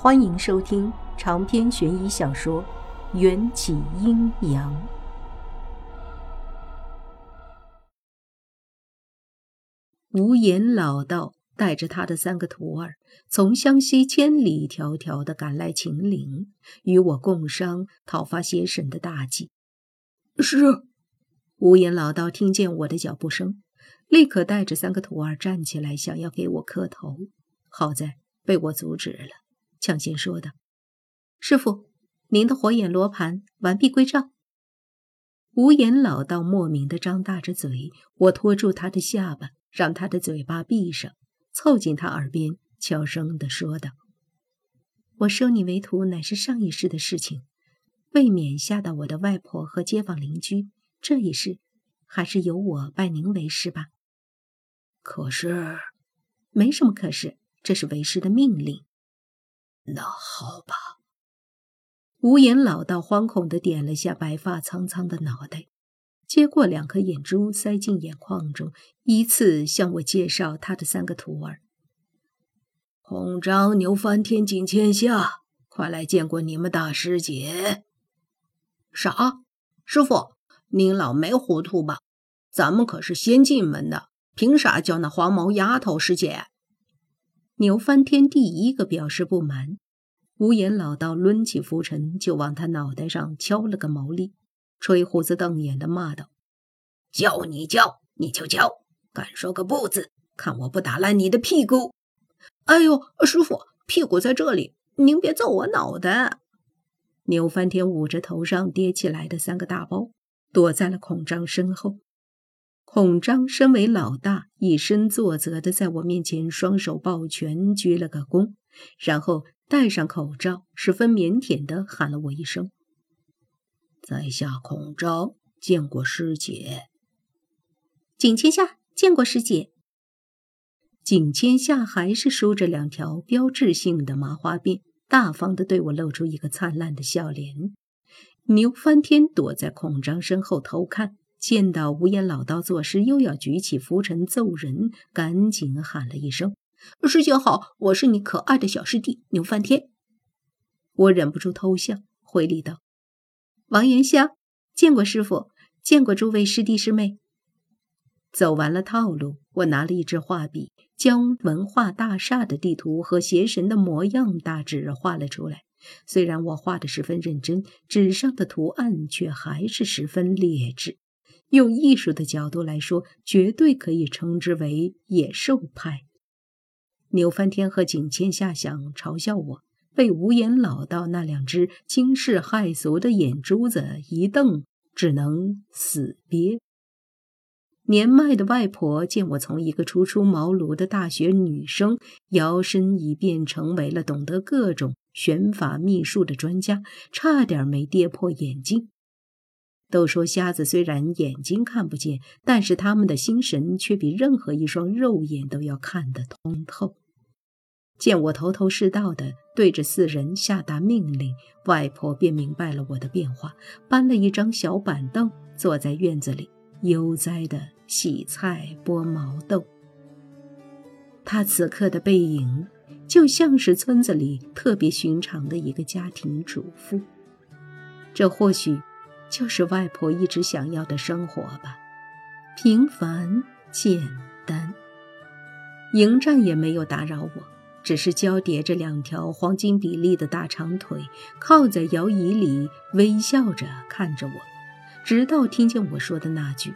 欢迎收听长篇悬疑小说《缘起阴阳》。无言老道带着他的三个徒儿，从湘西千里迢迢的赶来秦岭，与我共商讨伐邪神的大计。是。无言老道听见我的脚步声，立刻带着三个徒儿站起来，想要给我磕头。好在被我阻止了，抢先说道：“师傅，您的火眼罗盘完璧归赵。”无言老道莫名的张大着嘴，我拖住他的下巴，让他的嘴巴闭上，凑近他耳边悄声的说道：“我收你为徒乃是上一世的事情，未免吓到我的外婆和街坊邻居。”这一世，还是由我拜您为师吧。可是，没什么可是，这是为师的命令。那好吧。无言老道惶恐的点了下白发苍苍的脑袋，接过两颗眼珠塞进眼眶中，依次向我介绍他的三个徒儿：孔章、牛翻天、景千夏，快来见过你们大师姐。啥？师傅？您老没糊涂吧？咱们可是先进门的，凭啥叫那黄毛丫头师姐？牛翻天第一个表示不满，无言老道抡起拂尘就往他脑袋上敲了个毛利，吹胡子瞪眼的骂道：“叫你叫你就叫，敢说个不字，看我不打烂你的屁股！”哎呦，师傅，屁股在这里，您别揍我脑袋！牛翻天捂着头上跌起来的三个大包。躲在了孔章身后。孔章身为老大，以身作则的在我面前双手抱拳，鞠了个躬，然后戴上口罩，十分腼腆的喊了我一声：“在下孔昭，见过师姐。”景千夏见过师姐。景千夏还是梳着两条标志性的麻花辫，大方的对我露出一个灿烂的笑脸。牛翻天躲在孔章身后偷看，见到无言老道作诗，又要举起拂尘揍人，赶紧喊了一声：“师兄好，我是你可爱的小师弟牛翻天。”我忍不住偷笑，回礼道：“王元香，见过师傅，见过诸位师弟师妹。”走完了套路，我拿了一支画笔，将文化大厦的地图和邪神的模样大致画了出来。虽然我画的十分认真，纸上的图案却还是十分劣质。用艺术的角度来说，绝对可以称之为野兽派。牛翻天和景千夏想嘲笑我，被无言老道那两只惊世骇俗的眼珠子一瞪，只能死憋。年迈的外婆见我从一个初出茅庐的大学女生，摇身一变成为了懂得各种。玄法秘术的专家差点没跌破眼镜。都说瞎子虽然眼睛看不见，但是他们的心神却比任何一双肉眼都要看得通透。见我头头是道的对着四人下达命令，外婆便明白了我的变化，搬了一张小板凳，坐在院子里悠哉的洗菜剥毛豆。她此刻的背影。就像是村子里特别寻常的一个家庭主妇，这或许就是外婆一直想要的生活吧，平凡简单。迎战也没有打扰我，只是交叠着两条黄金比例的大长腿，靠在摇椅里，微笑着看着我，直到听见我说的那句：“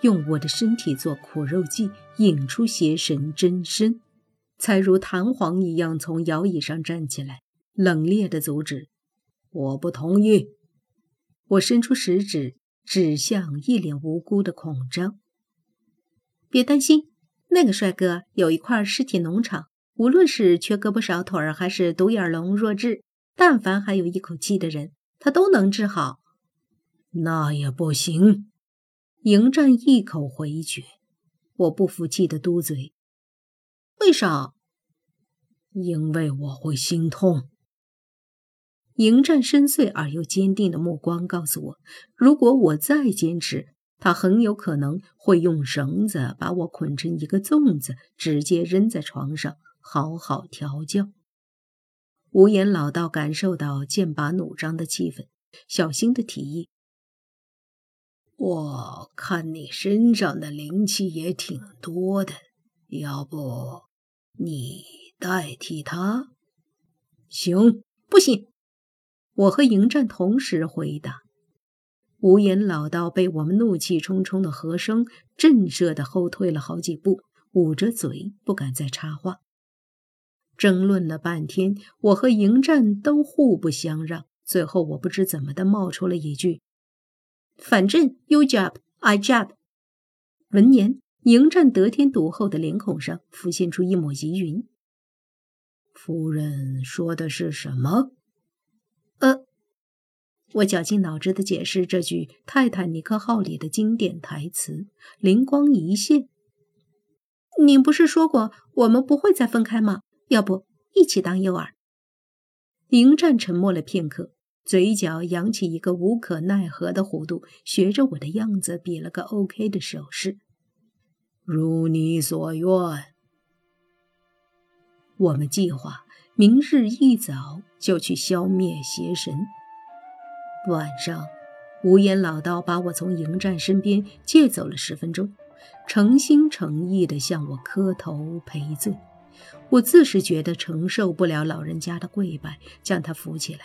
用我的身体做苦肉计，引出邪神真身。”才如弹簧一样从摇椅上站起来，冷冽的阻止：“我不同意。”我伸出食指指向一脸无辜的孔章：“别担心，那个帅哥有一块尸体农场，无论是缺胳膊少腿儿，还是独眼龙弱智，但凡还有一口气的人，他都能治好。”那也不行。迎战一口回绝，我不服气的嘟嘴。为啥？因为我会心痛。迎战深邃而又坚定的目光告诉我，如果我再坚持，他很有可能会用绳子把我捆成一个粽子，直接扔在床上，好好调教。无言老道感受到剑拔弩张的气氛，小心的提议：“我看你身上的灵气也挺多的，要不你代替他？”“行，不行！”我和迎战同时回答。无言老道被我们怒气冲冲的和声震慑的后退了好几步，捂着嘴不敢再插话。争论了半天，我和迎战都互不相让。最后，我不知怎么的冒出了一句：“反正 you jab, I jab。”闻言，迎战得天独厚的脸孔上浮现出一抹疑云：“夫人说的是什么？”我绞尽脑汁的解释这句《泰坦尼克号》里的经典台词，灵光一现：“你不是说过我们不会再分开吗？”要不一起当诱饵？迎战沉默了片刻，嘴角扬起一个无可奈何的弧度，学着我的样子比了个 OK 的手势。如你所愿。我们计划明日一早就去消灭邪神。晚上，无言老道把我从迎战身边借走了十分钟，诚心诚意地向我磕头赔罪。我自是觉得承受不了老人家的跪拜，将他扶起来。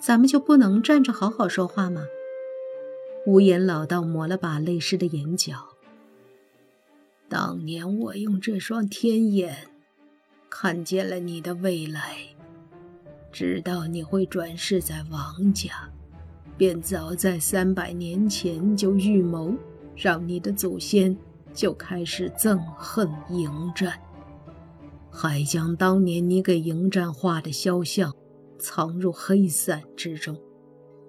咱们就不能站着好好说话吗？无言老道抹了把泪湿的眼角。当年我用这双天眼看见了你的未来，知道你会转世在王家，便早在三百年前就预谋，让你的祖先就开始憎恨迎战。还将当年你给迎战画的肖像藏入黑伞之中，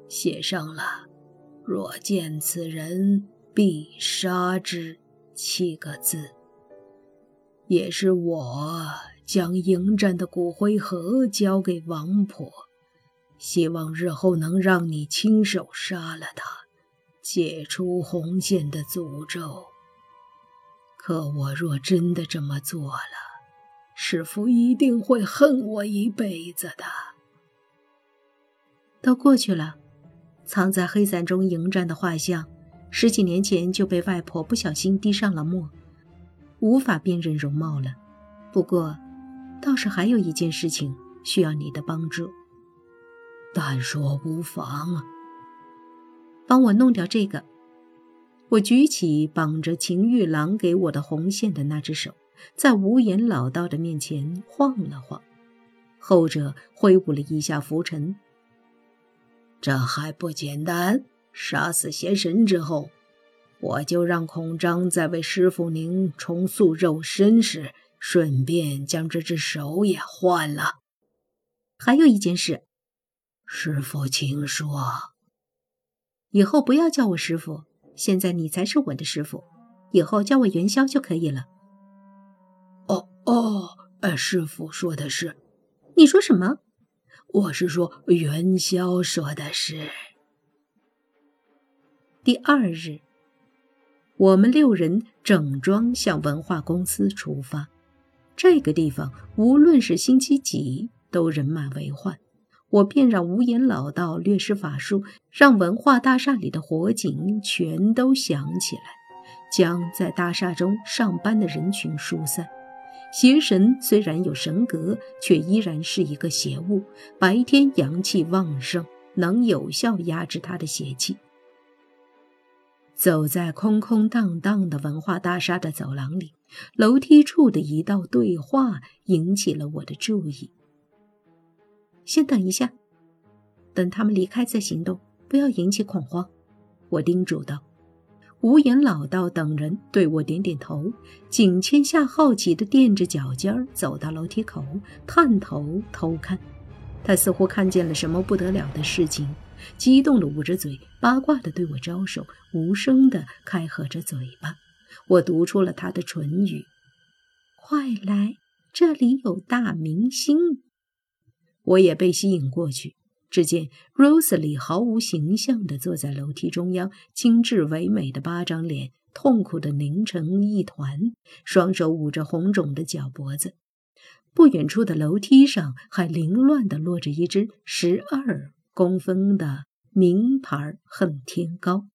写上了“若见此人，必杀之”七个字。也是我将迎战的骨灰盒交给王婆，希望日后能让你亲手杀了他，解除红线的诅咒。可我若真的这么做了，师傅一定会恨我一辈子的。都过去了，藏在黑伞中迎战的画像，十几年前就被外婆不小心滴上了墨，无法辨认容貌了。不过，倒是还有一件事情需要你的帮助。但说无妨，帮我弄掉这个。我举起绑着秦玉郎给我的红线的那只手。在无言老道的面前晃了晃，后者挥舞了一下拂尘。这还不简单？杀死邪神之后，我就让孔章在为师傅您重塑肉身时，顺便将这只手也换了。还有一件事，师傅，请说。以后不要叫我师傅，现在你才是我的师傅，以后叫我元宵就可以了。哦哦，呃，师傅说的是，你说什么？我是说元宵说的是。第二日，我们六人整装向文化公司出发。这个地方无论是星期几都人满为患，我便让无言老道略施法术，让文化大厦里的火警全都响起来，将在大厦中上班的人群疏散。邪神虽然有神格，却依然是一个邪物。白天阳气旺盛，能有效压制他的邪气。走在空空荡荡的文化大厦的走廊里，楼梯处的一道对话引起了我的注意。先等一下，等他们离开再行动，不要引起恐慌。我叮嘱道。无言老道等人对我点点头，景千夏好奇地垫着脚尖走到楼梯口，探头偷看。他似乎看见了什么不得了的事情，激动地捂着嘴，八卦地对我招手，无声地开合着嘴巴。我读出了他的唇语：“快来，这里有大明星。”我也被吸引过去。只见 Rosalie 毫无形象地坐在楼梯中央，精致唯美的八张脸痛苦地拧成一团，双手捂着红肿的脚脖子。不远处的楼梯上还凌乱地落着一只十二公分的名牌恨天高，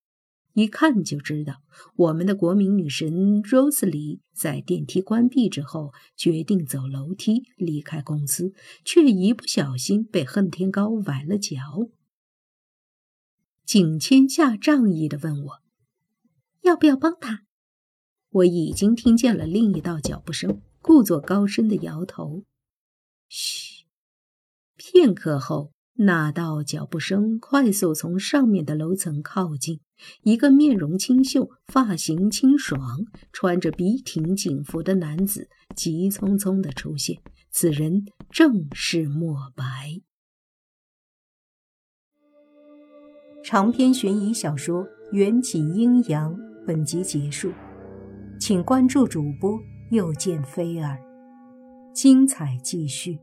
一看就知道我们的国民女神 Rose 里在电梯关闭之后决定走楼梯离开公司，却一不小心被恨天高崴了脚。景千夏仗义地问我：“要不要帮他？”我已经听见了另一道脚步声。故作高深的摇头。嘘。片刻后，那道脚步声快速从上面的楼层靠近。一个面容清秀、发型清爽、穿着笔挺警服的男子急匆匆的出现。此人正是莫白。长篇悬疑小说《缘起阴阳》本集结束，请关注主播。又见菲儿，精彩继续。